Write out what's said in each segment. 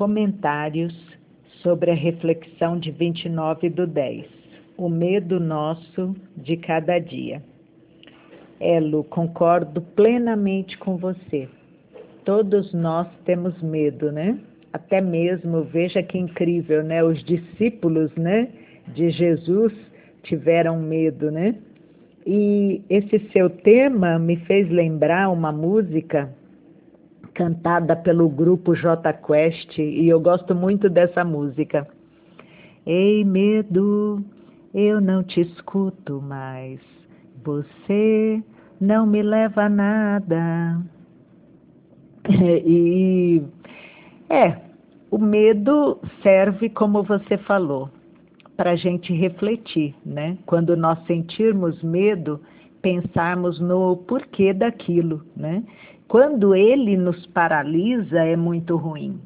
Comentários sobre a reflexão de 29 do 10. O medo nosso de cada dia. Elo, concordo plenamente com você. Todos nós temos medo, né? Até mesmo, veja que incrível, né? Os discípulos, né, de Jesus tiveram medo, né? E esse seu tema me fez lembrar uma música cantada pelo grupo J Quest e eu gosto muito dessa música. Ei, medo, eu não te escuto mais. Você não me leva a nada. E é, o medo serve como você falou, para a gente refletir, né? Quando nós sentirmos medo, pensarmos no porquê daquilo, né? Quando ele nos paralisa, é muito ruim.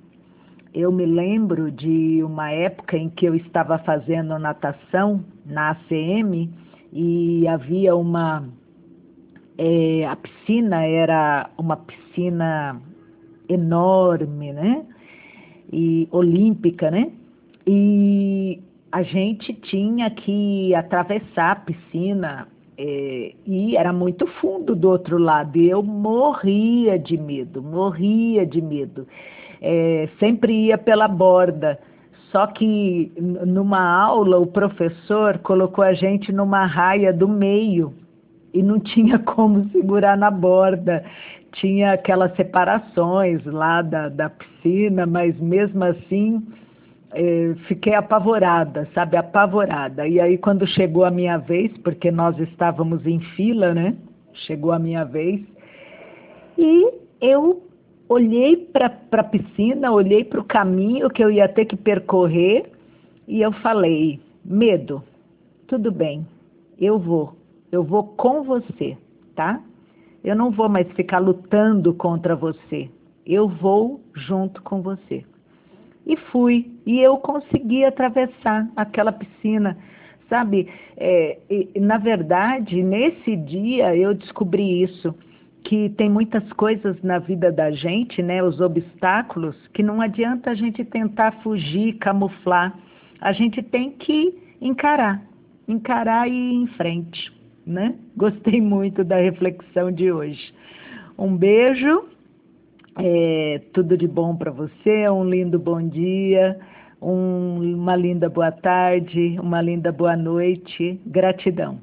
Eu me lembro de uma época em que eu estava fazendo natação na ACM e havia uma. É, a piscina era uma piscina enorme, né? E olímpica, né? E a gente tinha que atravessar a piscina é, e era muito fundo do outro lado, e eu morria de medo, morria de medo. É, sempre ia pela borda. Só que numa aula o professor colocou a gente numa raia do meio e não tinha como segurar na borda. Tinha aquelas separações lá da, da piscina, mas mesmo assim é, fiquei apavorada, sabe, apavorada. E aí quando chegou a minha vez, porque nós estávamos em fila, né? Chegou a minha vez e eu olhei para a piscina, olhei para o caminho que eu ia ter que percorrer e eu falei: medo, tudo bem, eu vou, eu vou com você, tá? Eu não vou mais ficar lutando contra você, eu vou junto com você. E fui. E eu consegui atravessar aquela piscina. Sabe, é, e, na verdade, nesse dia eu descobri isso, que tem muitas coisas na vida da gente, né, os obstáculos, que não adianta a gente tentar fugir, camuflar. A gente tem que encarar, encarar e ir em frente, né? Gostei muito da reflexão de hoje. Um beijo é, tudo de bom para você, um lindo bom dia, um, uma linda boa tarde, uma linda boa noite. Gratidão.